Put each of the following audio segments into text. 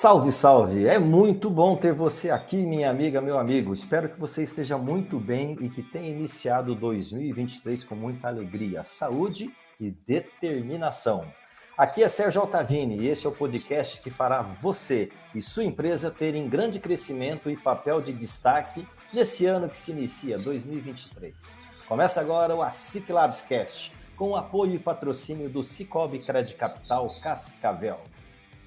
Salve, salve! É muito bom ter você aqui, minha amiga, meu amigo. Espero que você esteja muito bem e que tenha iniciado 2023 com muita alegria, saúde e determinação. Aqui é Sérgio Altavini e esse é o podcast que fará você e sua empresa terem grande crescimento e papel de destaque nesse ano que se inicia, 2023. Começa agora o ASIC Labs Cast, com o apoio e patrocínio do Cicobi Credit Capital Cascavel.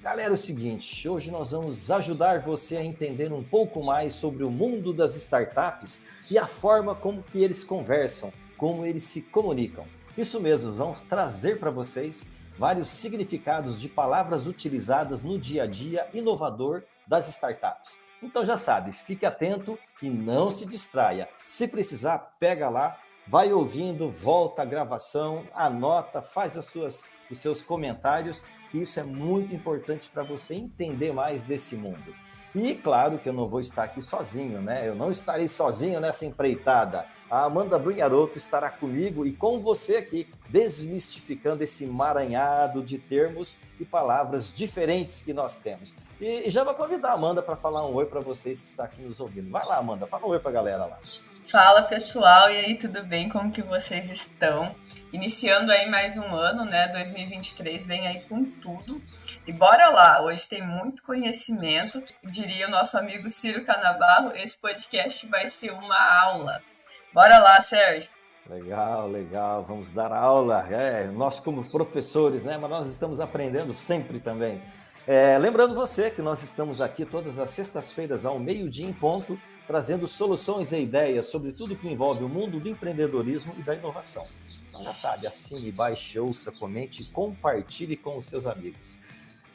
Galera, é o seguinte, hoje nós vamos ajudar você a entender um pouco mais sobre o mundo das startups e a forma como que eles conversam, como eles se comunicam. Isso mesmo, vamos trazer para vocês vários significados de palavras utilizadas no dia a dia inovador das startups. Então já sabe, fique atento e não se distraia. Se precisar, pega lá, vai ouvindo, volta a gravação, anota, faz as suas, os seus comentários isso é muito importante para você entender mais desse mundo. E claro que eu não vou estar aqui sozinho, né? Eu não estarei sozinho nessa empreitada. A Amanda Brunharoto estará comigo e com você aqui, desmistificando esse emaranhado de termos e palavras diferentes que nós temos. E, já vou convidar a Amanda para falar um oi para vocês que estão aqui nos ouvindo. Vai lá, Amanda, fala um oi para a galera lá. Fala pessoal, e aí, tudo bem? Como que vocês estão? Iniciando aí mais um ano, né? 2023 vem aí com tudo. E bora lá, hoje tem muito conhecimento. Diria o nosso amigo Ciro Canabarro, esse podcast vai ser uma aula. Bora lá, Sérgio. Legal, legal. Vamos dar aula. É, nós como professores, né? Mas nós estamos aprendendo sempre também. É, lembrando você que nós estamos aqui todas as sextas-feiras ao meio-dia em ponto trazendo soluções e ideias sobre tudo que envolve o mundo do empreendedorismo e da inovação. Então já sabe, assine, baixe, ouça, comente compartilhe com os seus amigos.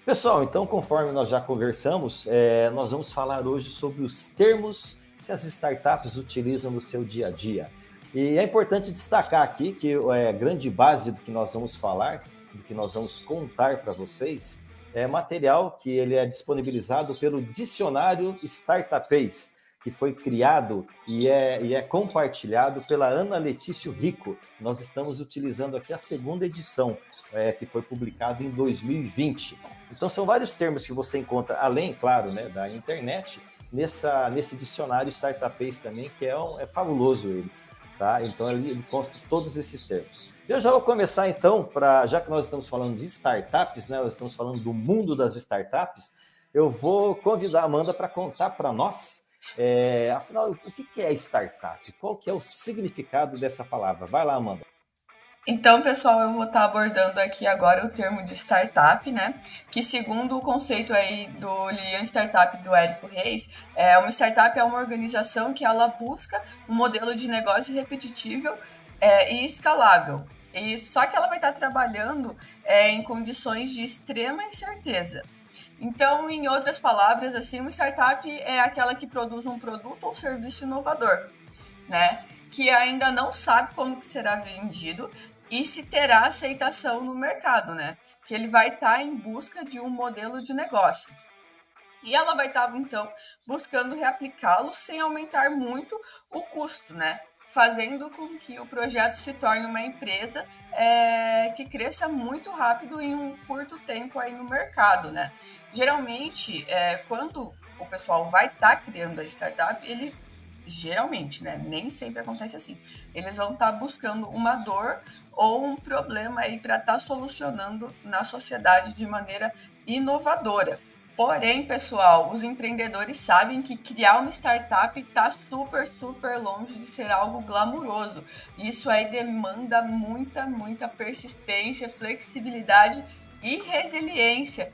Pessoal, então conforme nós já conversamos, é, nós vamos falar hoje sobre os termos que as startups utilizam no seu dia a dia. E é importante destacar aqui que é, a grande base do que nós vamos falar, do que nós vamos contar para vocês, é material que ele é disponibilizado pelo Dicionário Startupês, que foi criado e é, e é compartilhado pela Ana Letício Rico. Nós estamos utilizando aqui a segunda edição, é, que foi publicado em 2020. Então, são vários termos que você encontra, além, claro, né, da internet, nessa, nesse dicionário Startupês também, que é, um, é fabuloso ele. Tá? Então, ele, ele consta todos esses termos. Eu já vou começar, então, para já que nós estamos falando de startups, né, nós estamos falando do mundo das startups, eu vou convidar a Amanda para contar para nós é, afinal, o que é startup? Qual que é o significado dessa palavra? Vai lá, Amanda. Então, pessoal, eu vou estar abordando aqui agora o termo de startup, né? Que segundo o conceito aí do Lean Startup do Érico Reis, é uma startup é uma organização que ela busca um modelo de negócio repetitível é, e escalável. E só que ela vai estar trabalhando é, em condições de extrema incerteza. Então, em outras palavras, assim, uma startup é aquela que produz um produto ou serviço inovador, né? Que ainda não sabe como será vendido e se terá aceitação no mercado, né? Que ele vai estar tá em busca de um modelo de negócio. E ela vai estar, então, buscando reaplicá-lo sem aumentar muito o custo, né? Fazendo com que o projeto se torne uma empresa é, que cresça muito rápido em um curto tempo aí no mercado, né? Geralmente, é, quando o pessoal vai estar tá criando a startup, ele geralmente, né? Nem sempre acontece assim. Eles vão estar tá buscando uma dor ou um problema aí para estar tá solucionando na sociedade de maneira inovadora. Porém, pessoal, os empreendedores sabem que criar uma startup está super, super longe de ser algo glamuroso. Isso aí demanda muita, muita persistência, flexibilidade e resiliência.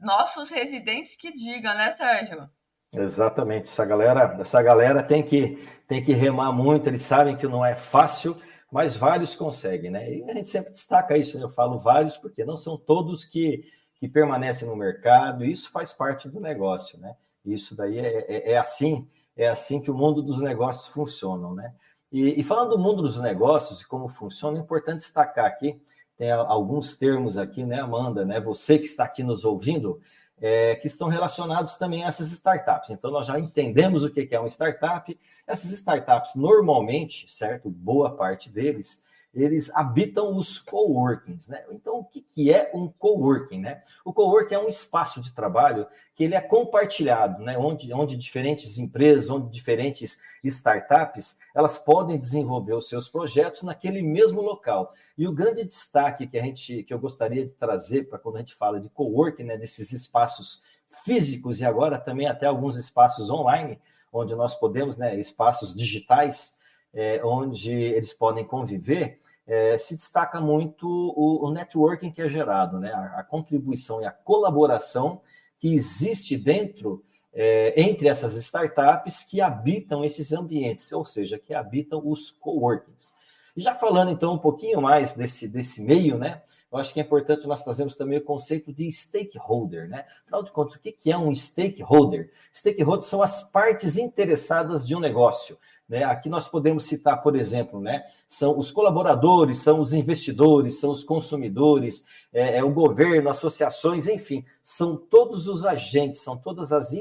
Nossos residentes que digam, né, Sérgio? Exatamente. Essa galera, essa galera tem que tem que remar muito. Eles sabem que não é fácil, mas vários conseguem, né? E a gente sempre destaca isso. Né? Eu falo vários porque não são todos que que permanecem no mercado, isso faz parte do negócio, né? Isso daí é, é, é assim, é assim que o mundo dos negócios funciona, né? E, e, falando do mundo dos negócios e como funciona, é importante destacar aqui, tem alguns termos aqui, né, Amanda, né? Você que está aqui nos ouvindo, é, que estão relacionados também a essas startups. Então, nós já entendemos o que é uma startup. Essas startups, normalmente, certo? Boa parte deles, eles habitam os coworkings, né? Então, o que, que é um coworking, né? O coworking é um espaço de trabalho que ele é compartilhado, né? Onde, onde diferentes empresas, onde diferentes startups, elas podem desenvolver os seus projetos naquele mesmo local. E o grande destaque que a gente, que eu gostaria de trazer para quando a gente fala de coworking, né? Desses espaços físicos e agora também até alguns espaços online, onde nós podemos, né? Espaços digitais, é, onde eles podem conviver é, se destaca muito o, o, networking que é gerado, né? A, a, contribuição e a colaboração que existe dentro é, entre essas startups que habitam esses ambientes, ou seja, que habitam os coworkings. E já falando então um pouquinho mais desse, desse meio, né? Eu acho que é importante nós trazermos também o conceito de stakeholder, né? Afinal de contas, o que é um stakeholder? Stakeholders são as partes interessadas de um negócio. Né? Aqui nós podemos citar, por exemplo, né? são os colaboradores, são os investidores, são os consumidores, é, é o governo, associações, enfim, são todos os agentes, são todas as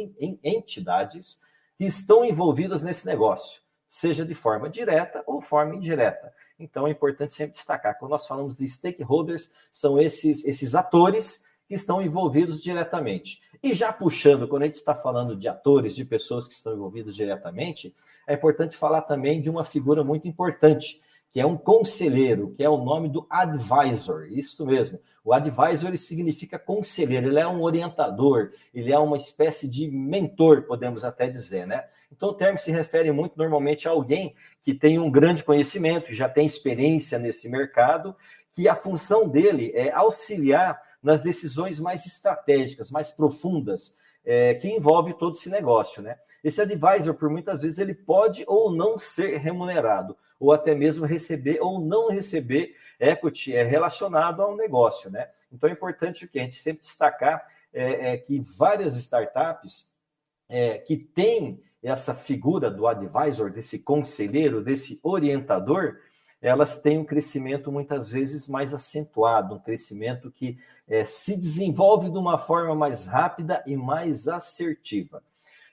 entidades que estão envolvidas nesse negócio, seja de forma direta ou forma indireta. Então é importante sempre destacar, quando nós falamos de stakeholders, são esses, esses atores que estão envolvidos diretamente. E já puxando, quando a gente está falando de atores, de pessoas que estão envolvidas diretamente, é importante falar também de uma figura muito importante, que é um conselheiro, que é o nome do advisor. Isso mesmo. O advisor ele significa conselheiro, ele é um orientador, ele é uma espécie de mentor, podemos até dizer, né? Então o termo se refere muito normalmente a alguém que tem um grande conhecimento, já tem experiência nesse mercado, que a função dele é auxiliar nas decisões mais estratégicas, mais profundas, é, que envolve todo esse negócio, né? Esse advisor, por muitas vezes, ele pode ou não ser remunerado, ou até mesmo receber ou não receber equity é, relacionado ao negócio, né? Então é importante que a gente sempre destacar é, é que várias startups é, que têm essa figura do advisor, desse conselheiro, desse orientador, elas têm um crescimento muitas vezes mais acentuado, um crescimento que é, se desenvolve de uma forma mais rápida e mais assertiva.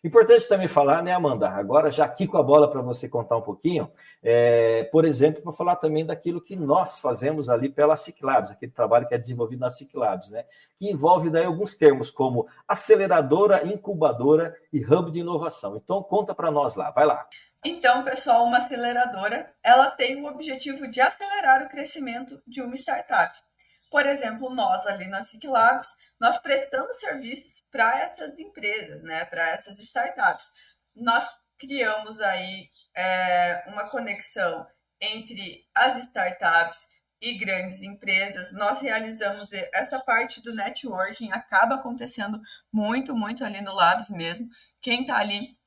Importante também falar, né, Amanda? Agora já aqui com a bola para você contar um pouquinho, é, por exemplo, para falar também daquilo que nós fazemos ali pela Ciclabs, aquele trabalho que é desenvolvido na Ciclabs, né? Que envolve daí alguns termos como aceleradora, incubadora e hub de inovação. Então conta para nós lá, vai lá. Então, pessoal, uma aceleradora, ela tem o objetivo de acelerar o crescimento de uma startup. Por exemplo, nós ali na SIC Labs, nós prestamos serviços para essas empresas, né, para essas startups. Nós criamos aí é, uma conexão entre as startups e grandes empresas. Nós realizamos essa parte do networking, acaba acontecendo muito, muito ali no Labs mesmo. Quem está ali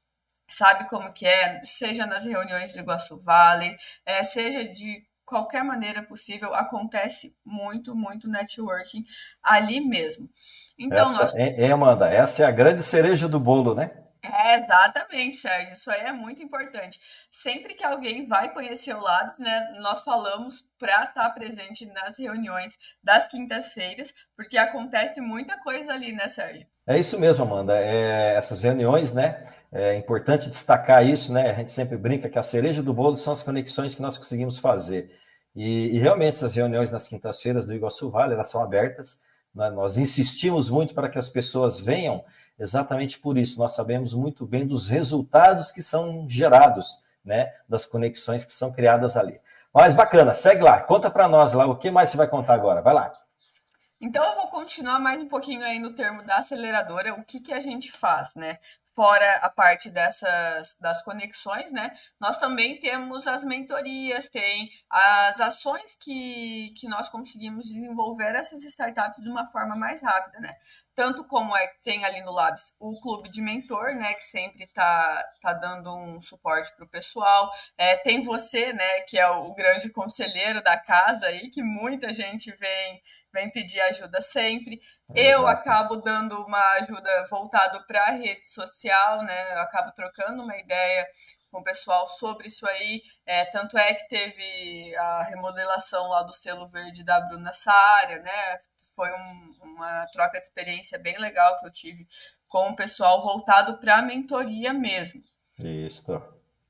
sabe como que é, seja nas reuniões do Iguaçu Valley, é, seja de qualquer maneira possível, acontece muito, muito networking ali mesmo. Então, essa, nós... é, é, Amanda, essa é a grande cereja do bolo, né? É, exatamente, Sérgio. Isso aí é muito importante. Sempre que alguém vai conhecer o Labs, né, nós falamos para estar tá presente nas reuniões das quintas-feiras, porque acontece muita coisa ali, né, Sérgio? É isso mesmo, Amanda. É, essas reuniões, né? É importante destacar isso, né? A gente sempre brinca que a cereja do bolo são as conexões que nós conseguimos fazer. E, e realmente essas reuniões nas quintas-feiras do Iguaçu Vale, elas são abertas. Né? Nós insistimos muito para que as pessoas venham, exatamente por isso. Nós sabemos muito bem dos resultados que são gerados, né? Das conexões que são criadas ali. Mas bacana, segue lá, conta para nós lá o que mais você vai contar agora. Vai lá. Então eu vou continuar mais um pouquinho aí no termo da aceleradora, o que, que a gente faz, né? Fora a parte dessas das conexões, né? Nós também temos as mentorias, tem as ações que, que nós conseguimos desenvolver essas startups de uma forma mais rápida, né? Tanto como é tem ali no Labs o clube de mentor, né? Que sempre tá, tá dando um suporte para o pessoal. É, tem você, né? Que é o grande conselheiro da casa aí, que muita gente vem vem pedir ajuda sempre. Eu Exato. acabo dando uma ajuda voltada para a rede social, né? Eu acabo trocando uma ideia com o pessoal sobre isso aí. É, tanto é que teve a remodelação lá do selo verde da Bruna Sara, né? Foi um, uma troca de experiência bem legal que eu tive com o pessoal voltado para a mentoria mesmo. Isso.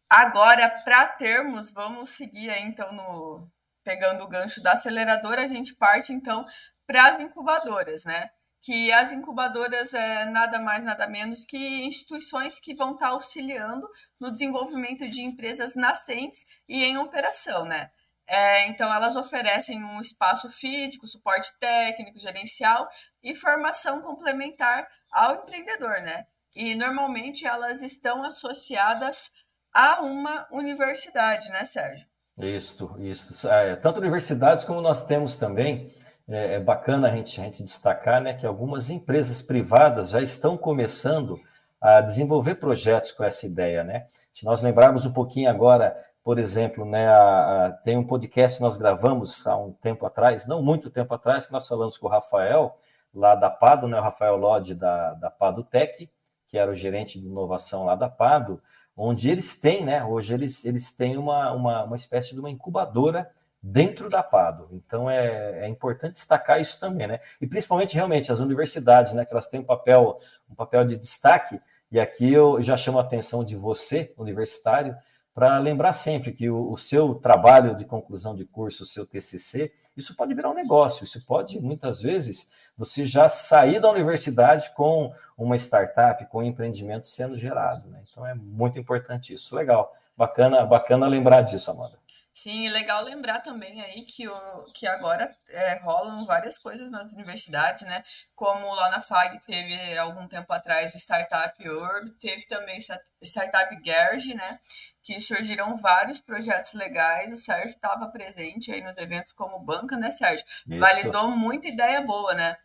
Agora, para termos, vamos seguir aí, então no pegando o gancho da aceleradora, a gente parte então para as incubadoras, né? Que as incubadoras é nada mais, nada menos que instituições que vão estar tá auxiliando no desenvolvimento de empresas nascentes e em operação, né? É, então, elas oferecem um espaço físico, suporte técnico, gerencial e formação complementar ao empreendedor, né? E normalmente elas estão associadas a uma universidade, né, Sérgio? Isso, isso. É, tanto universidades como nós temos também, é, é, bacana a gente, a gente destacar né, que algumas empresas privadas já estão começando a desenvolver projetos com essa ideia. Né? Se nós lembrarmos um pouquinho agora, por exemplo, né, a, a, tem um podcast que nós gravamos há um tempo atrás, não muito tempo atrás, que nós falamos com o Rafael, lá da Pado, né, o Rafael Lodge da, da Pado Tech, que era o gerente de inovação lá da Pado, onde eles têm, né? Hoje eles, eles têm uma, uma, uma espécie de uma incubadora dentro da Pado. Então é, é, importante destacar isso também, né? E principalmente realmente as universidades, né? Que elas têm um papel, um papel de destaque. E aqui eu já chamo a atenção de você, universitário, para lembrar sempre que o, o, seu trabalho de conclusão de curso, o seu TCC, isso pode virar um negócio, isso pode, muitas vezes, você já sair da universidade com uma startup, com um empreendimento sendo gerado. Né? Então é muito importante isso. Legal, bacana, bacana lembrar disso, Amanda. Sim, e legal lembrar também aí que, o, que agora é, rolam várias coisas nas universidades, né? Como lá na FAG teve algum tempo atrás o Startup Urb, teve também Startup Garage, né? Que surgiram vários projetos legais. O Sérgio estava presente aí nos eventos como banca, né, Sérgio? Isso. Validou muita ideia boa, né?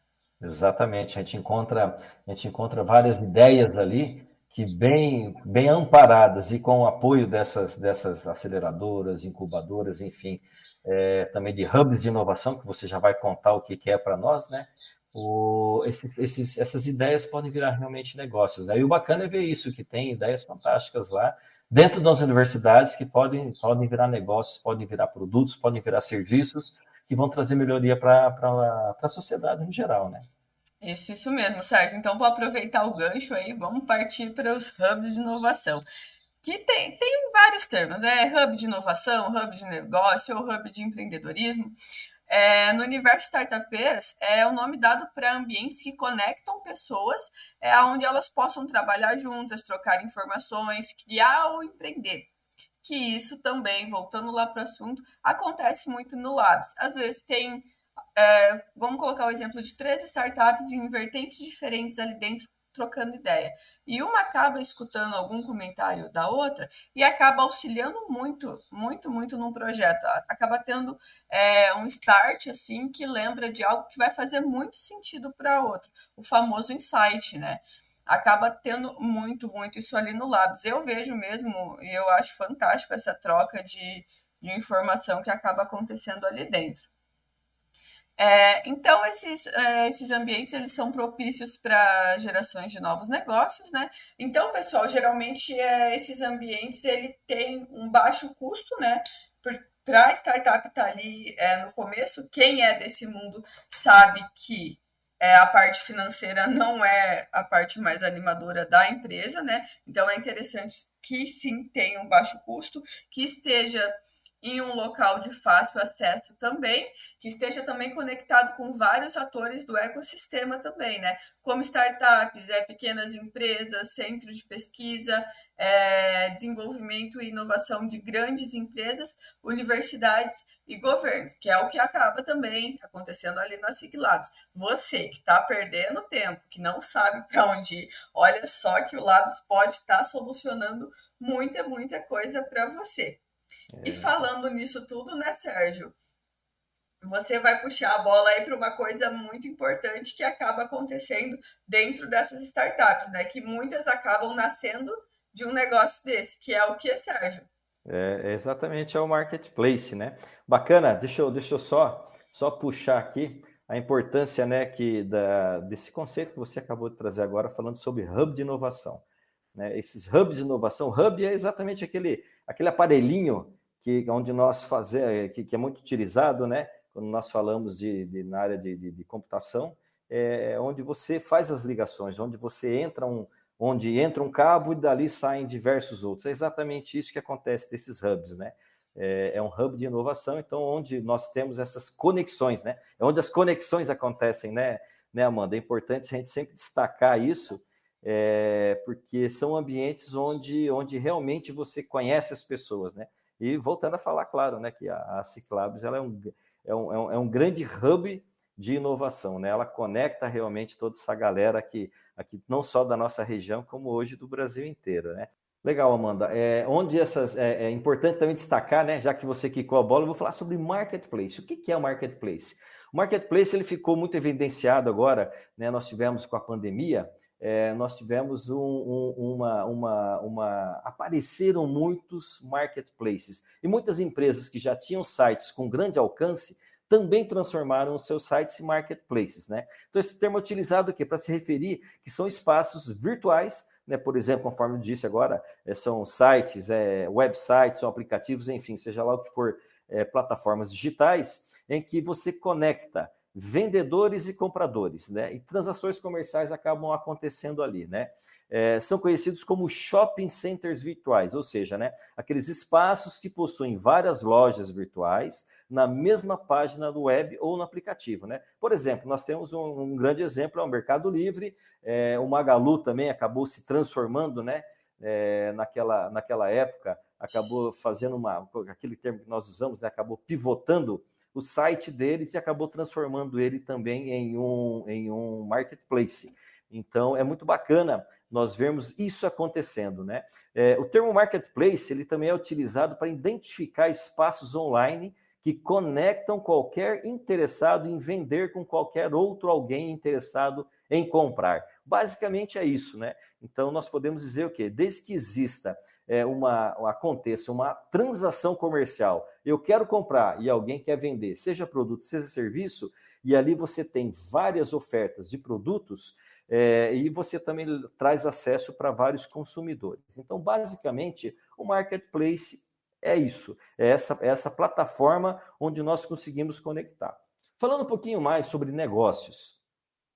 Exatamente, a gente encontra, a gente encontra várias ideias ali que bem, bem amparadas e com o apoio dessas, dessas aceleradoras, incubadoras, enfim, é, também de hubs de inovação, que você já vai contar o que, que é para nós, né? O, esses, esses, essas ideias podem virar realmente negócios. Né? E o bacana é ver isso, que tem ideias fantásticas lá, dentro das universidades, que podem, podem virar negócios, podem virar produtos, podem virar serviços, que vão trazer melhoria para a sociedade em geral, né? Isso, isso mesmo, Sérgio. Então, vou aproveitar o gancho aí, vamos partir para os hubs de inovação. Que tem, tem vários termos, né? Hub de inovação, hub de negócio hub de empreendedorismo. É, no universo startupers, é o nome dado para ambientes que conectam pessoas é, onde elas possam trabalhar juntas, trocar informações, criar ou empreender. Que isso também, voltando lá para o assunto, acontece muito no Labs. Às vezes tem é, vamos colocar o exemplo de três startups em vertentes diferentes ali dentro, trocando ideia. E uma acaba escutando algum comentário da outra e acaba auxiliando muito, muito, muito num projeto. Acaba tendo é, um start assim que lembra de algo que vai fazer muito sentido para a outra. O famoso insight, né? Acaba tendo muito, muito isso ali no Labs. Eu vejo mesmo, e eu acho fantástico essa troca de, de informação que acaba acontecendo ali dentro. É, então, esses, é, esses ambientes eles são propícios para gerações de novos negócios, né? Então, pessoal, geralmente é, esses ambientes ele tem um baixo custo, né? Para a startup estar tá ali é, no começo, quem é desse mundo sabe que é, a parte financeira não é a parte mais animadora da empresa, né? Então é interessante que sim tenha um baixo custo, que esteja em um local de fácil acesso também, que esteja também conectado com vários atores do ecossistema também, né? Como startups, é, pequenas empresas, centros de pesquisa, é, desenvolvimento e inovação de grandes empresas, universidades e governo, que é o que acaba também acontecendo ali na Siglabs. Você que está perdendo tempo, que não sabe para onde ir, olha só que o Labs pode estar tá solucionando muita, muita coisa para você. É. E falando nisso tudo, né, Sérgio? Você vai puxar a bola aí para uma coisa muito importante que acaba acontecendo dentro dessas startups, né? Que muitas acabam nascendo de um negócio desse, que é o que, Sérgio? É, exatamente, é o marketplace, né? Bacana, deixa eu, deixa eu só, só puxar aqui a importância né, que da, desse conceito que você acabou de trazer agora, falando sobre hub de inovação. Né? Esses hubs de inovação, hub é exatamente aquele, aquele aparelhinho que onde nós fazemos, que, que, é muito utilizado, né? Quando nós falamos de, de na área de, de, de, computação, é onde você faz as ligações, onde você entra um, onde entra um cabo e dali saem diversos outros. É exatamente isso que acontece desses hubs, né? É, é um hub de inovação, então onde nós temos essas conexões, né? É onde as conexões acontecem, né? Né, Amanda? É importante a gente sempre destacar isso, é, porque são ambientes onde, onde realmente você conhece as pessoas, né? E voltando a falar, claro, né, que a, a Ciclabs ela é, um, é, um, é, um, é um grande hub de inovação, né? Ela conecta realmente toda essa galera aqui, aqui não só da nossa região, como hoje do Brasil inteiro, né? Legal, Amanda. É, onde essas é, é, importante também destacar, né? Já que você quicou a bola, eu vou falar sobre marketplace. O que, que é o marketplace? O marketplace ele ficou muito evidenciado agora, né? Nós tivemos com a pandemia é, nós tivemos um, um, uma, uma, uma. Apareceram muitos marketplaces e muitas empresas que já tinham sites com grande alcance também transformaram os seus sites em marketplaces, né? Então, esse termo é utilizado aqui para se referir que são espaços virtuais, né? Por exemplo, conforme eu disse agora, é, são sites, é, websites, são aplicativos, enfim, seja lá o que for, é, plataformas digitais, em que você conecta vendedores e compradores, né? E transações comerciais acabam acontecendo ali, né? É, são conhecidos como shopping centers virtuais, ou seja, né, aqueles espaços que possuem várias lojas virtuais na mesma página do web ou no aplicativo. Né? Por exemplo, nós temos um, um grande exemplo, é o Mercado Livre, é, o Magalu também acabou se transformando né, é, naquela, naquela época, acabou fazendo uma, aquele termo que nós usamos, né, acabou pivotando o site deles e acabou transformando ele também em um, em um marketplace. Então, é muito bacana nós vermos isso acontecendo, né? É, o termo marketplace, ele também é utilizado para identificar espaços online que conectam qualquer interessado em vender com qualquer outro alguém interessado em comprar. Basicamente é isso, né? Então, nós podemos dizer o quê? Desde que exista é, uma aconteça uma transação comercial, eu quero comprar e alguém quer vender, seja produto, seja serviço, e ali você tem várias ofertas de produtos é, e você também traz acesso para vários consumidores. Então, basicamente, o marketplace é isso, é essa, é essa plataforma onde nós conseguimos conectar. Falando um pouquinho mais sobre negócios,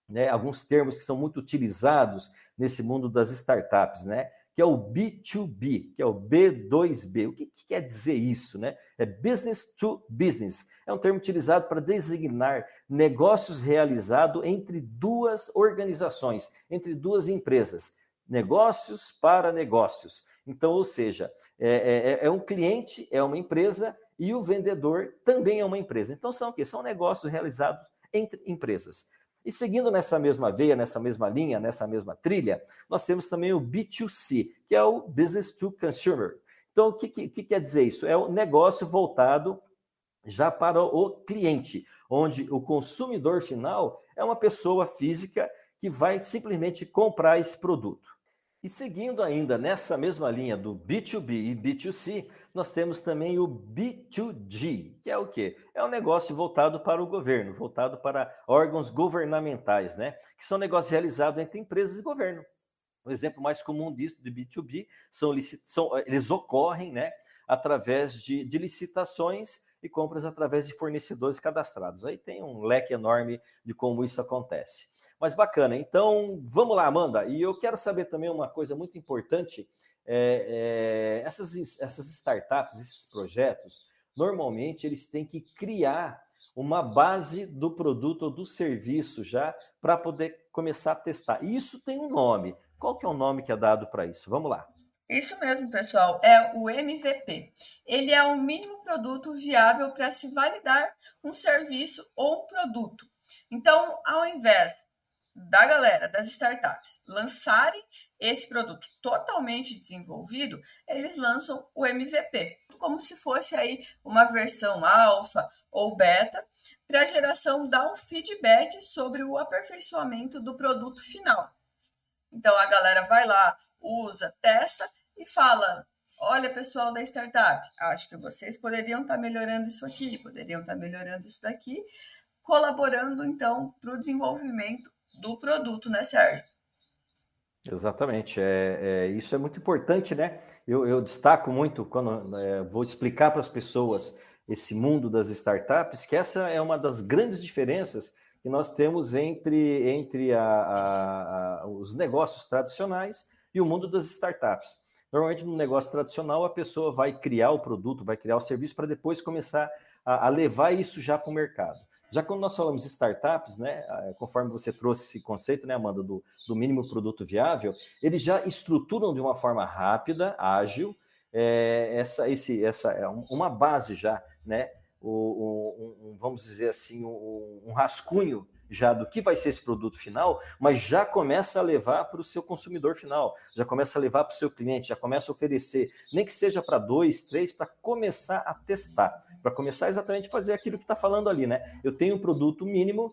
né, alguns termos que são muito utilizados nesse mundo das startups, né? Que é o B2B, que é o B2B. O que, que, quer dizer isso? Né? É business to business. É um termo utilizado para designar negócios realizados entre duas organizações, entre duas empresas. Negócios para negócios. Então, ou seja, é, é, é um cliente, é uma empresa e o vendedor também é uma empresa. Então, são o quê? São negócios realizados entre empresas. E seguindo nessa mesma veia, nessa mesma linha, nessa mesma trilha, nós temos também o B2C, que é o Business to Consumer. Então, o que, que, que quer dizer isso? É o negócio voltado já para o cliente, onde o consumidor final é uma pessoa física que vai simplesmente comprar esse produto. E seguindo ainda nessa mesma linha do B2B e B2C, nós temos também o B2G, que é o quê? É um negócio voltado para o governo, voltado para órgãos governamentais, né? Que são negócios realizados entre empresas e governo. O exemplo mais comum disso, de B2B, são, são eles ocorrem, né? Através de, de licitações e compras através de fornecedores cadastrados. Aí tem um leque enorme de como isso acontece. Mas bacana. Então, vamos lá, Amanda. E eu quero saber também uma coisa muito importante. É, é, essas, essas startups, esses projetos, normalmente eles têm que criar uma base do produto ou do serviço já para poder começar a testar. E isso tem um nome. Qual que é o nome que é dado para isso? Vamos lá. Isso mesmo, pessoal. É o MVP. Ele é o mínimo produto viável para se validar um serviço ou um produto. Então, ao invés da galera das startups lançarem esse produto totalmente desenvolvido, eles lançam o MVP, como se fosse aí uma versão alfa ou beta, para a geração dar um feedback sobre o aperfeiçoamento do produto final. Então a galera vai lá, usa, testa e fala: Olha, pessoal da startup, acho que vocês poderiam estar tá melhorando isso aqui, poderiam estar tá melhorando isso daqui, colaborando então para o desenvolvimento do produto, né, Sérgio? Exatamente, é, é, isso é muito importante, né? Eu, eu destaco muito quando é, vou explicar para as pessoas esse mundo das startups, que essa é uma das grandes diferenças que nós temos entre, entre a, a, a, os negócios tradicionais e o mundo das startups. Normalmente, no negócio tradicional, a pessoa vai criar o produto, vai criar o serviço para depois começar a, levar isso já para o mercado. Já quando nós falamos startups, né, conforme você trouxe esse conceito, né, Amanda, do, do mínimo produto viável, eles já estruturam de uma forma rápida, ágil, é, essa, esse, essa é uma base já, né, o, um, vamos dizer assim, um, um rascunho já do que vai ser esse produto final, mas já começa a levar para o seu consumidor final, já começa a levar para o seu cliente, já começa a oferecer, nem que seja para dois, três, para começar a testar, para começar exatamente a fazer aquilo que está falando ali, né? Eu tenho um produto mínimo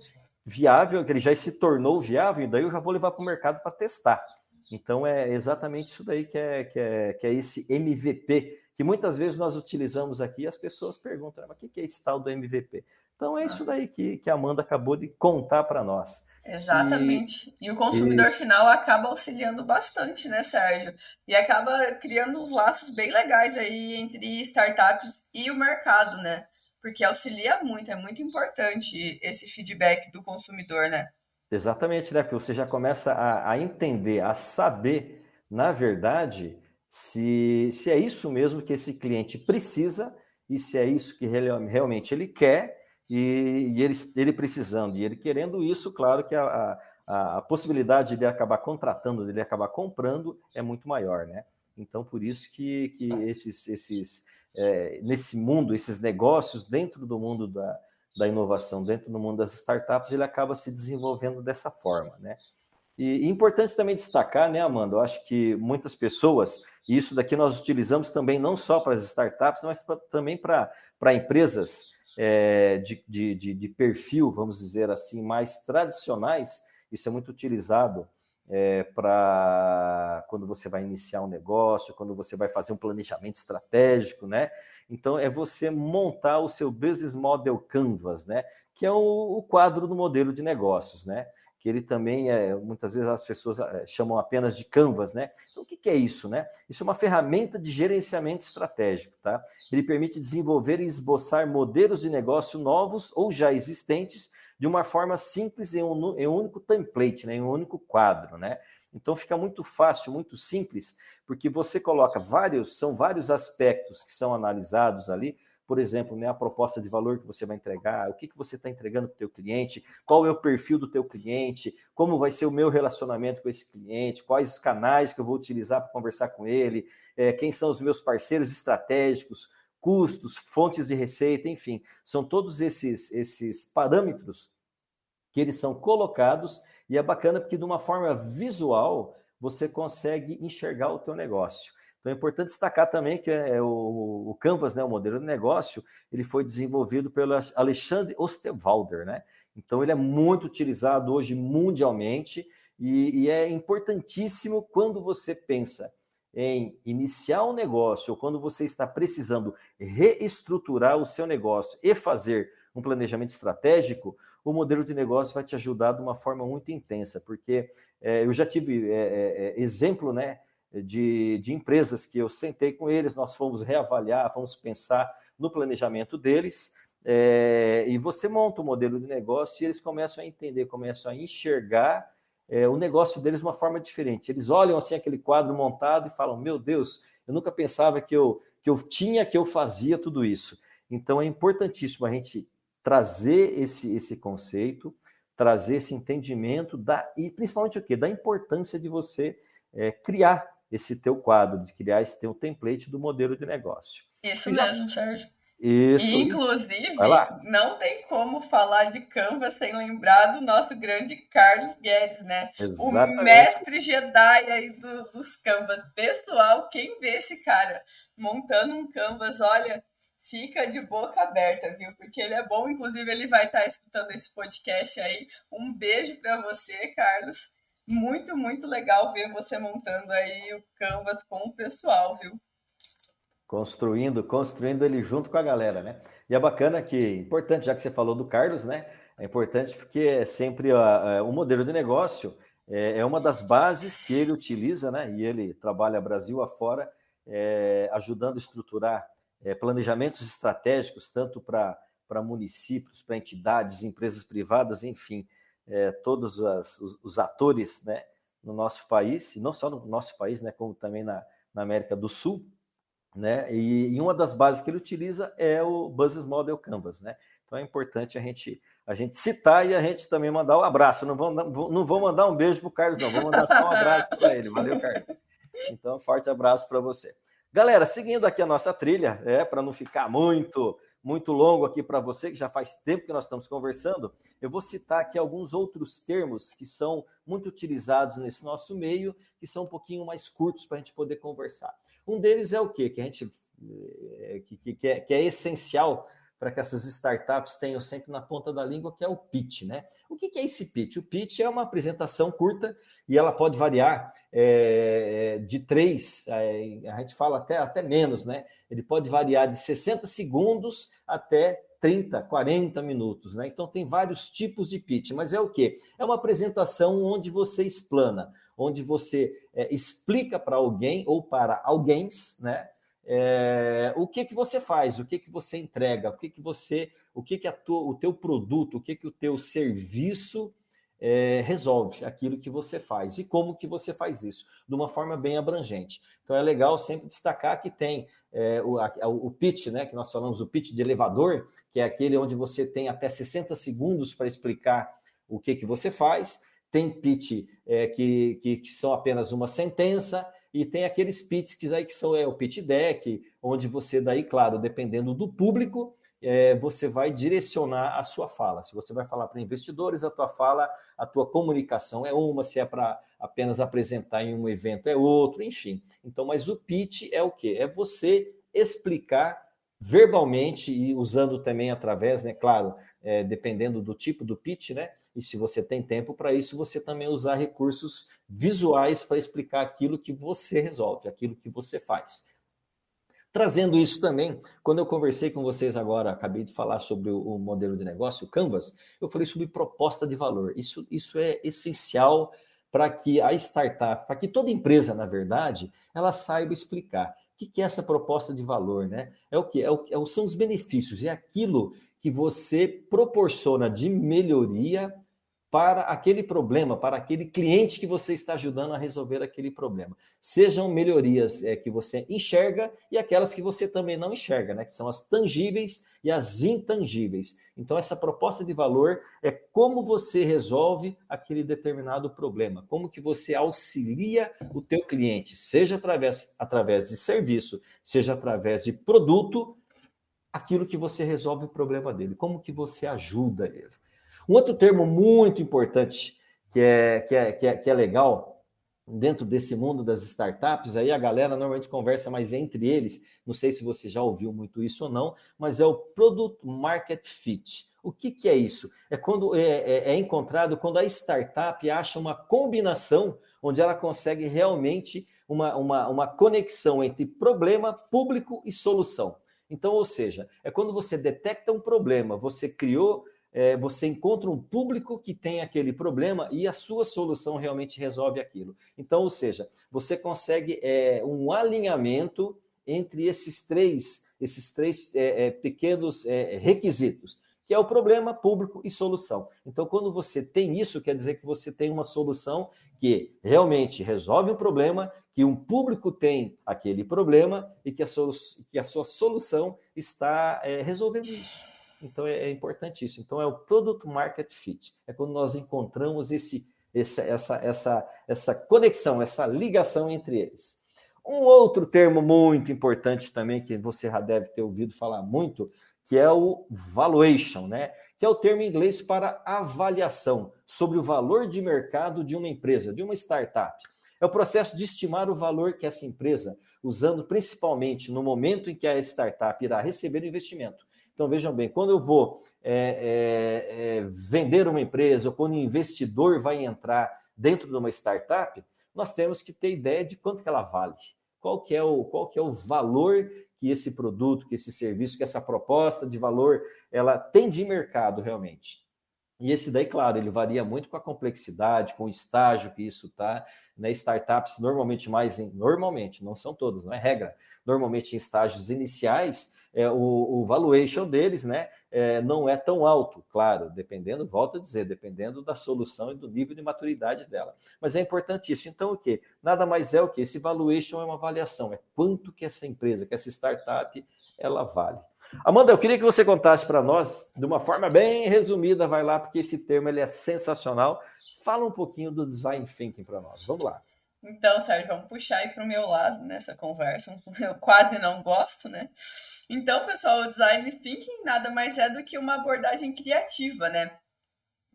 viável, que ele já se tornou viável, e daí eu já vou levar para o mercado para testar. Então é exatamente isso daí que é, que é, que é esse MVP, que muitas vezes nós utilizamos aqui, as pessoas perguntam, mas o que é esse tal do MVP? Então é isso daí que, que a Amanda acabou de contar para nós. Exatamente. E, e o consumidor isso. final acaba auxiliando bastante, né, Sérgio? E acaba criando uns laços bem legais aí entre startups e o mercado, né? Porque auxilia muito, é muito importante esse feedback do consumidor, né? Exatamente, né? Porque você já começa a, a entender, a saber, na verdade, se, se é isso mesmo que esse cliente precisa e se é isso que realmente ele quer e, e ele, ele, precisando e ele querendo isso, claro que a, a, a, possibilidade de ele acabar contratando, de ele acabar comprando é muito maior, né? Então, por isso que, que esses, esses é, nesse mundo, esses negócios dentro do mundo da, da inovação, dentro do mundo das startups, ele acaba se desenvolvendo dessa forma, né? E, importante também destacar, né, Amanda? Eu acho que muitas pessoas, e isso daqui nós utilizamos também não só para as startups, mas pra, também para empresas é, de, de, de, perfil, vamos dizer assim, mais tradicionais, isso é muito utilizado é, para quando você vai iniciar um negócio, quando você vai fazer um planejamento estratégico, né? Então, é você montar o seu Business Model Canvas, né? Que é o, o quadro do modelo de negócios, né? Que ele também é, muitas vezes as pessoas é, chamam apenas de Canvas, né? Então, o que, que é isso, né? Isso é uma ferramenta de gerenciamento estratégico, tá? Ele permite desenvolver e esboçar modelos de negócio novos ou já existentes de uma forma simples em um, em um único template, né? em um único quadro, né? Então fica muito fácil, muito simples, porque você coloca vários, são vários aspectos que são analisados ali, por exemplo, né, a proposta de valor que você vai entregar, o que, que você está entregando para o teu cliente, qual é o perfil do teu cliente, como vai ser o meu relacionamento com esse cliente, quais os canais que eu vou utilizar para conversar com ele, é, quem são os meus parceiros estratégicos, custos, fontes de receita, enfim, são todos esses, esses parâmetros que eles são colocados e é bacana porque de uma forma visual você consegue enxergar o teu negócio. Então é importante destacar também que é o, o Canvas, né, o modelo de negócio, ele foi desenvolvido pelo Alexandre Osterwalder, né? Então ele é muito utilizado hoje mundialmente e, e é importantíssimo quando você pensa em iniciar um negócio ou quando você está precisando reestruturar o seu negócio e fazer um planejamento estratégico, o modelo de negócio vai te ajudar de uma forma muito intensa, porque é, eu já tive é, é, é exemplo, né? De, de empresas que eu sentei com eles, nós fomos reavaliar, fomos pensar no planejamento deles, é, e você monta o um modelo de negócio e eles começam a entender, começam a enxergar é, o negócio deles de uma forma diferente. Eles olham assim aquele quadro montado e falam: Meu Deus, eu nunca pensava que eu, que eu tinha, que eu fazia tudo isso. Então é importantíssimo a gente trazer esse, esse conceito, trazer esse entendimento da, e principalmente o quê? Da importância de você é, criar esse teu quadro, de criar esse teu template do modelo de negócio. Isso já... mesmo, Sérgio. Isso. E, inclusive, não tem como falar de Canva sem lembrar do nosso grande Carlos Guedes, né? Exatamente. O mestre Jedi aí do, dos Canvas. Pessoal, quem vê esse cara montando um Canvas, olha, fica de boca aberta, viu? Porque ele é bom, inclusive ele vai estar escutando esse podcast aí. Um beijo para você, Carlos muito, muito legal ver você montando aí o Canvas com o pessoal, viu? Construindo, construindo ele junto com a galera, né? E é bacana que, importante, já que você falou do Carlos, né? É importante porque é sempre a, a, o modelo de negócio é, é, uma das bases que ele utiliza, né? E ele trabalha Brasil afora, é, ajudando a estruturar é, planejamentos estratégicos, tanto para municípios, para entidades, empresas privadas, enfim, é, todos as, os, os, atores né, no nosso país, e não só no nosso país, né, como também na, na América do Sul, né? E, e, uma das bases que ele utiliza é o Business Model Canvas, né? Então é importante a gente, a gente citar e a gente também mandar um abraço. Não vou, não vou mandar um beijo para o Carlos, não. Vou mandar só um abraço para ele. Valeu, Carlos. Então, forte abraço para você. Galera, seguindo aqui a nossa trilha, é para não ficar muito muito longo aqui para você, que já faz tempo que nós estamos conversando, eu vou citar aqui alguns outros termos que são muito utilizados nesse nosso meio, que são um pouquinho mais curtos para a gente poder conversar. Um deles é o quê? Que a gente eh, que, que, é, que é essencial para que essas startups tenham sempre na ponta da língua, que é o pitch, né? O que, é esse pitch? O pitch é uma apresentação curta e ela pode variar é, de três, é, a gente fala até, até menos, né? Ele pode variar de 60 segundos até 30, 40 minutos, né? Então tem vários tipos de pitch, mas é o que? É uma apresentação onde você explana, onde você é, explica para alguém ou para alguém, né? é, o que que você faz, o que que você entrega, o que que você, o que que tua, o teu produto, o que que o teu serviço é, resolve, aquilo que você faz e como que você faz isso, de uma forma bem abrangente. Então é legal sempre destacar que tem é, o, a, o pitch, né, que nós falamos, o pitch de elevador, que é aquele onde você tem até 60 segundos para explicar o que que você faz. Tem pitch é, que, que, que são apenas uma sentença, e tem aqueles pits que que são é, o pit deck, onde você daí, claro, dependendo do público, é, você vai direcionar a sua fala. Se você vai falar para investidores, a tua fala, a tua comunicação é uma, se é para apenas apresentar em um evento é outro, enfim. Então, mas o pitch é o quê? É você explicar verbalmente e usando também através, né, claro, é, dependendo do tipo do pitch, né? E se você tem tempo para isso, você também usar recursos visuais para explicar aquilo que você resolve, aquilo que você faz. Trazendo isso também, quando eu conversei com vocês agora, acabei de falar sobre o, modelo de negócio, o Canvas, eu falei sobre proposta de valor. Isso, isso é essencial para que a startup, para que toda empresa, na verdade, ela saiba explicar. O que é essa proposta de valor, né? É o que? É o, é, são os benefícios, é aquilo que você proporciona de melhoria para aquele problema, para aquele cliente que você está ajudando a resolver aquele problema. Sejam melhorias é, que você enxerga e aquelas que você também não enxerga, né? Que são as tangíveis e as intangíveis. Então, essa proposta de valor é como você resolve aquele determinado problema, como que você auxilia o teu cliente, seja através, através de serviço, seja através de produto, aquilo que você resolve o problema dele, como que você ajuda ele. Um outro termo muito importante que é, que é, que é, que é legal dentro desse mundo das startups, aí a galera normalmente conversa mais entre eles, não sei se você já ouviu muito isso ou não, mas é o Product Market Fit. O que, que é isso? É quando é, é, é encontrado quando a startup acha uma combinação onde ela consegue realmente uma, uma, uma conexão entre problema, público e solução. Então, ou seja, é quando você detecta um problema, você criou, é, você encontra um público que tem aquele problema e a sua solução realmente resolve aquilo. Então, ou seja, você consegue é, um alinhamento entre esses três, esses três é, é pequenos é, requisitos que é o problema público e solução. Então, quando você tem isso, quer dizer que você tem uma solução que realmente resolve um problema, que um público tem aquele problema e que a, que a sua solução está é, resolvendo isso. Então, é, é importante isso. Então, é o Product Market Fit. É quando nós encontramos esse, essa, essa, essa, essa conexão, essa ligação entre eles. Um outro termo muito importante também, que você já deve ter ouvido falar muito, que é o valuation, né? Que é o termo em inglês para avaliação sobre o valor de mercado de uma empresa, de uma startup. É o processo de estimar o valor que essa empresa, usando principalmente no momento em que a startup irá receber o investimento. Então, vejam bem, quando eu vou é, é, é, vender uma empresa, ou quando um investidor vai entrar dentro de uma startup, nós temos que ter ideia de quanto que ela vale. Qual que é o, qual que é o valor que esse produto, que esse serviço, que essa proposta de valor, ela tem de mercado realmente. E esse daí, claro, ele varia muito com a complexidade, com o estágio que isso está. Né? Startups normalmente mais em, normalmente, não são todas, não é regra. Normalmente em estágios iniciais, é, o, o valuation deles, né, é, não é tão alto, claro, dependendo, volto a dizer, dependendo da solução e do nível de maturidade dela. Mas é importante isso. Então, o que? Nada mais é o que? Esse valuation é uma avaliação, é quanto que essa empresa, que essa startup, ela vale. Amanda, eu queria que você contasse para nós, de uma forma bem resumida, vai lá, porque esse termo ele é sensacional. Fala um pouquinho do design thinking para nós. Vamos lá. Então, Sérgio, vamos puxar aí para o meu lado nessa conversa. Eu quase não gosto, né? Então, pessoal, o design thinking nada mais é do que uma abordagem criativa, né?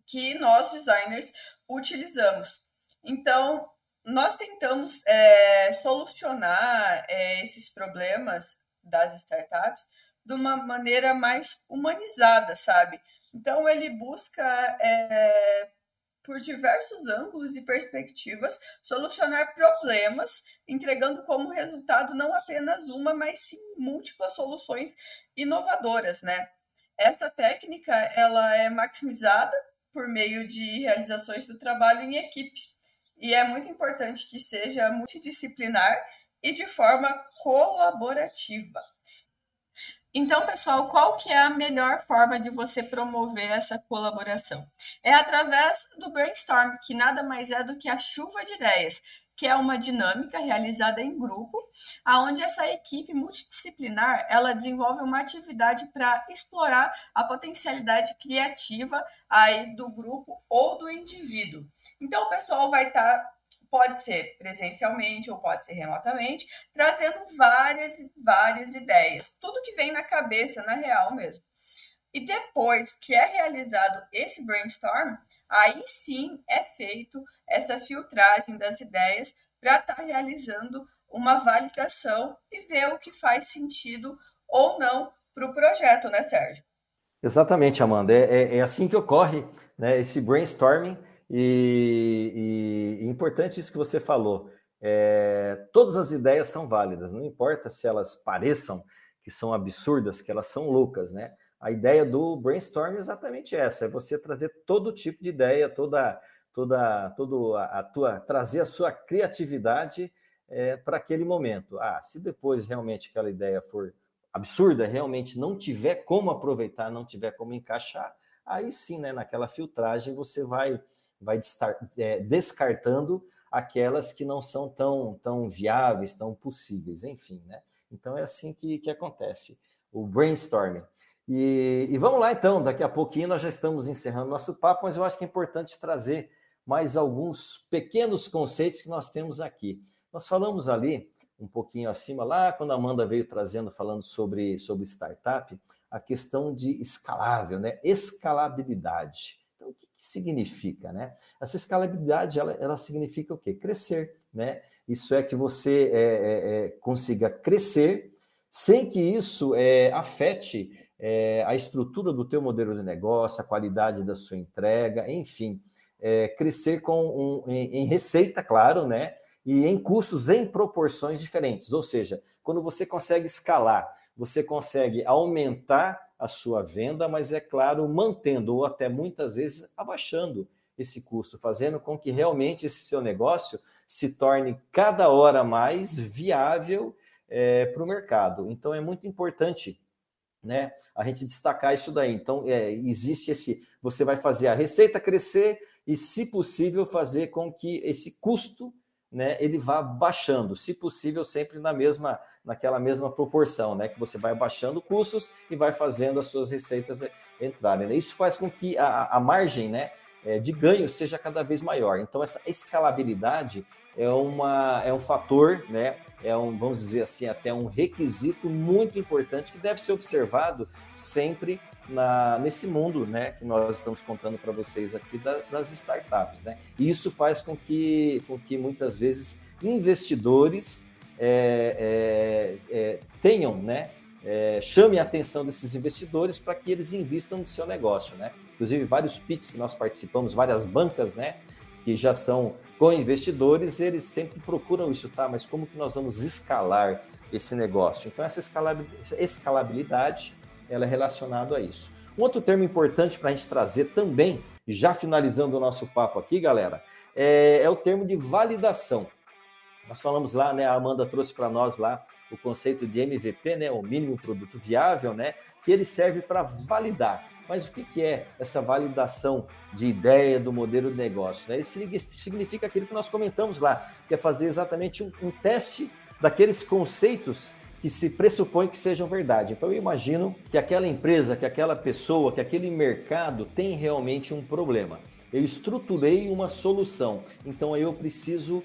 Que nós designers utilizamos. Então, nós tentamos é, solucionar é, esses problemas das startups de uma maneira mais humanizada, sabe? Então ele busca é, por diversos ângulos e perspectivas solucionar problemas, entregando como resultado não apenas uma, mas sim múltiplas soluções inovadoras, né? Esta técnica ela é maximizada por meio de realizações do trabalho em equipe e é muito importante que seja multidisciplinar e de forma colaborativa. Então, pessoal, qual que é a melhor forma de você promover essa colaboração? É através do brainstorm, que nada mais é do que a chuva de ideias, que é uma dinâmica realizada em grupo, aonde essa equipe multidisciplinar, ela desenvolve uma atividade para explorar a potencialidade criativa aí do grupo ou do indivíduo. Então, o pessoal vai estar tá pode ser presencialmente ou pode ser remotamente, trazendo várias, várias ideias, tudo que vem na cabeça, na real mesmo. E depois que é realizado esse brainstorm, aí sim é feito essa filtragem das ideias para estar tá realizando uma validação e ver o que faz sentido ou não para o projeto, né, Sérgio? Exatamente, Amanda. É, é, é assim que ocorre né, esse brainstorming e, e, importante isso que você falou. É, todas as ideias são válidas, não importa se elas pareçam que são absurdas, que elas são loucas, né? A ideia do brainstorm é exatamente essa: é você trazer todo tipo de ideia, toda, toda, todo a, a tua, trazer a sua criatividade é, para aquele momento. Ah, se depois realmente aquela ideia for absurda, realmente não tiver como aproveitar, não tiver como encaixar, aí sim, né, naquela filtragem você vai vai é, descartando aquelas que não são tão, tão viáveis, tão possíveis, enfim, né? Então é assim que, que acontece, o brainstorming. E, e, vamos lá então, daqui a pouquinho nós já estamos encerrando nosso papo, mas eu acho que é importante trazer mais alguns pequenos conceitos que nós temos aqui. Nós falamos ali, um pouquinho acima, lá quando a Amanda veio trazendo, falando sobre, sobre startup, a questão de escalável, né? Escalabilidade. Que significa, né? Essa escalabilidade, ela, ela, significa o quê? Crescer, né? Isso é que você é, é, é consiga crescer sem que isso é, afete é, a estrutura do teu modelo de negócio, a qualidade da sua entrega, enfim, é, crescer com um, em, em receita, claro, né? E em custos em proporções diferentes. Ou seja, quando você consegue escalar, você consegue aumentar a sua venda, mas é claro, mantendo ou até muitas vezes abaixando esse custo, fazendo com que realmente esse seu negócio se torne cada hora mais viável é, para o mercado. Então é muito importante né, a gente destacar isso daí. Então é, existe esse, você vai fazer a receita crescer e, se possível, fazer com que esse custo né, ele vá baixando, se possível, sempre na mesma, naquela mesma proporção, né, que você vai baixando custos e vai fazendo as suas receitas entrarem. Né? Isso faz com que a, a margem, né, é, de ganho seja cada vez maior. Então, essa escalabilidade é, uma, é um fator, né, é um, vamos dizer assim, até um requisito muito importante que deve ser observado sempre na, nesse mundo né, que nós estamos contando para vocês aqui da, das startups. Né? E isso faz com que, com que muitas vezes investidores é, é, é, tenham, né, é, chame a atenção desses investidores para que eles investam no seu negócio. Né? Inclusive, vários PITs que nós participamos, várias bancas né, que já são com investidores, eles sempre procuram isso, tá? Mas como que nós vamos escalar esse negócio? Então, essa escalabilidade ela é relacionada a isso. Um outro termo importante para a gente trazer também já finalizando o nosso papo aqui, galera, é, é o termo de validação. Nós falamos lá, né? A Amanda trouxe para nós lá o conceito de MVP, né? O mínimo produto viável, né? Que ele serve para validar. Mas o que, que é essa validação de ideia do modelo de negócio? Né? Isso significa aquilo que nós comentamos lá, que é fazer exatamente um, um teste daqueles conceitos que se pressupõe que sejam verdade. Então eu imagino que aquela empresa, que aquela pessoa, que aquele mercado tem realmente um problema. Eu estruturei uma solução, então eu preciso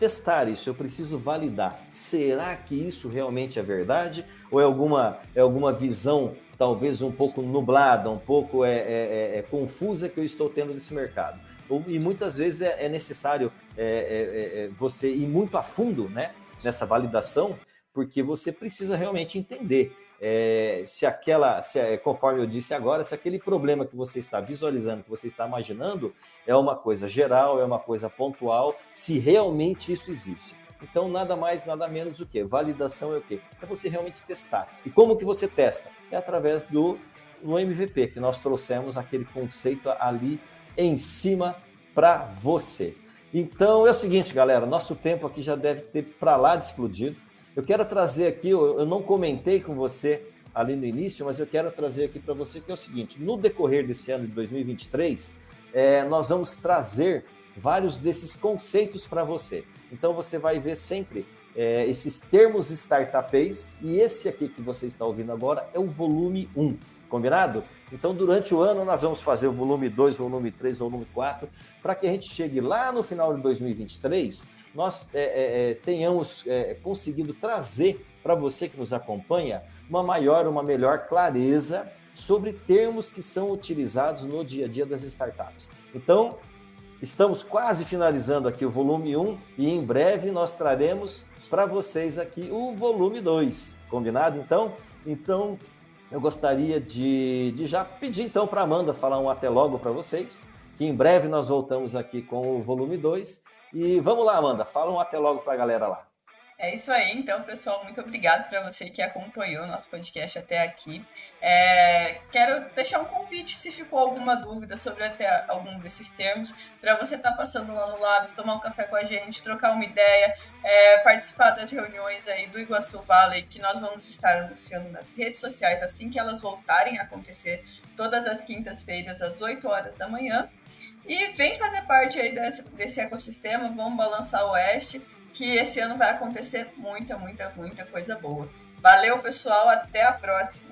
testar isso, eu preciso validar. Será que isso realmente é verdade? Ou é alguma, é alguma visão talvez um pouco nublada, um pouco é, é, é, é confusa que eu estou tendo desse mercado? E muitas vezes é, é necessário é, você ir muito a fundo né, nessa validação porque você precisa realmente entender é, se aquela, se, é, conforme eu disse agora, se aquele problema que você está visualizando, que você está imaginando, é uma coisa geral, é uma coisa pontual, se realmente isso existe. Então, nada mais, nada menos o que? Validação é o quê? É você realmente testar. E como que você testa? É através do, do MVP, que nós trouxemos aquele conceito ali em cima para você. Então, é o seguinte, galera, nosso tempo aqui já deve ter para lá de explodido. Eu quero trazer aqui, eu não comentei com você ali no início, mas eu quero trazer aqui para você que é o seguinte: no decorrer desse ano de 2023, é, nós vamos trazer vários desses conceitos para você. Então você vai ver sempre é, esses termos startupês e esse aqui que você está ouvindo agora é o volume 1, combinado? Então durante o ano nós vamos fazer o volume 2, volume 3, volume 4, para que a gente chegue lá no final de 2023 nós é, é, é, tenhamos é, conseguido trazer para você que nos acompanha uma maior, uma melhor clareza sobre termos que são utilizados no dia a dia das startups. Então, estamos quase finalizando aqui o volume 1 e em breve nós traremos para vocês aqui o volume 2. Combinado então? Então, eu gostaria de, de já pedir então para Amanda falar um até logo para vocês, que em breve nós voltamos aqui com o volume 2 e vamos lá, Amanda, fala um até logo para a galera lá. É isso aí, então, pessoal, muito obrigado para você que acompanhou o nosso podcast até aqui. É, quero deixar um convite, se ficou alguma dúvida sobre até algum desses termos, para você estar tá passando lá no Labs, tomar um café com a gente, trocar uma ideia, é, participar das reuniões aí do Iguaçu Valley, que nós vamos estar anunciando nas redes sociais assim que elas voltarem a acontecer, todas as quintas-feiras, às 8 horas da manhã. E vem fazer parte aí desse, desse ecossistema, vamos balançar o oeste, que esse ano vai acontecer muita, muita, muita coisa boa. Valeu, pessoal, até a próxima.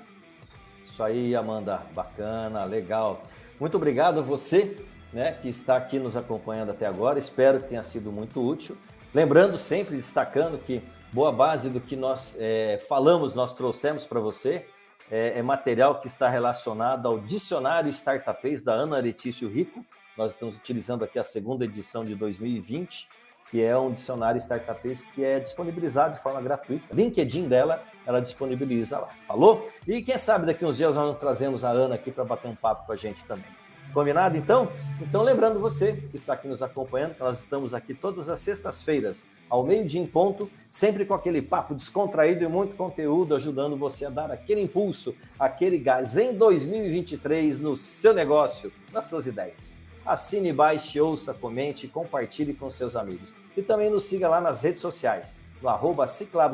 Isso aí, Amanda, bacana, legal. Muito obrigado a você, né, que está aqui nos acompanhando até agora. Espero que tenha sido muito útil. Lembrando sempre, destacando que boa base do que nós é, falamos, nós trouxemos para você. É, é, material que está relacionado ao Dicionário Startupês da Ana Letício Rico, nós estamos utilizando aqui a segunda edição de 2020, que é um dicionário startupês que é disponibilizado de forma gratuita. LinkedIn dela, ela disponibiliza lá. Falou? E quem sabe daqui uns dias nós trazemos a Ana aqui para bater um papo com a gente também. Combinado então? Então lembrando você que está aqui nos acompanhando, nós estamos aqui todas as sextas-feiras, ao meio-dia em ponto, sempre com aquele papo descontraído e muito conteúdo, ajudando você a dar aquele impulso, aquele gás em 2023 no seu negócio, nas suas ideias. Assine, baixe, ouça, comente e compartilhe com seus amigos. E também nos siga lá nas redes sociais, no arroba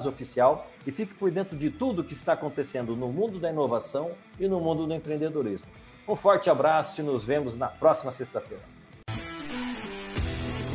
Oficial e fique por dentro de tudo que está acontecendo no mundo da inovação e no mundo do empreendedorismo. Um forte abraço e nos vemos na próxima sexta-feira.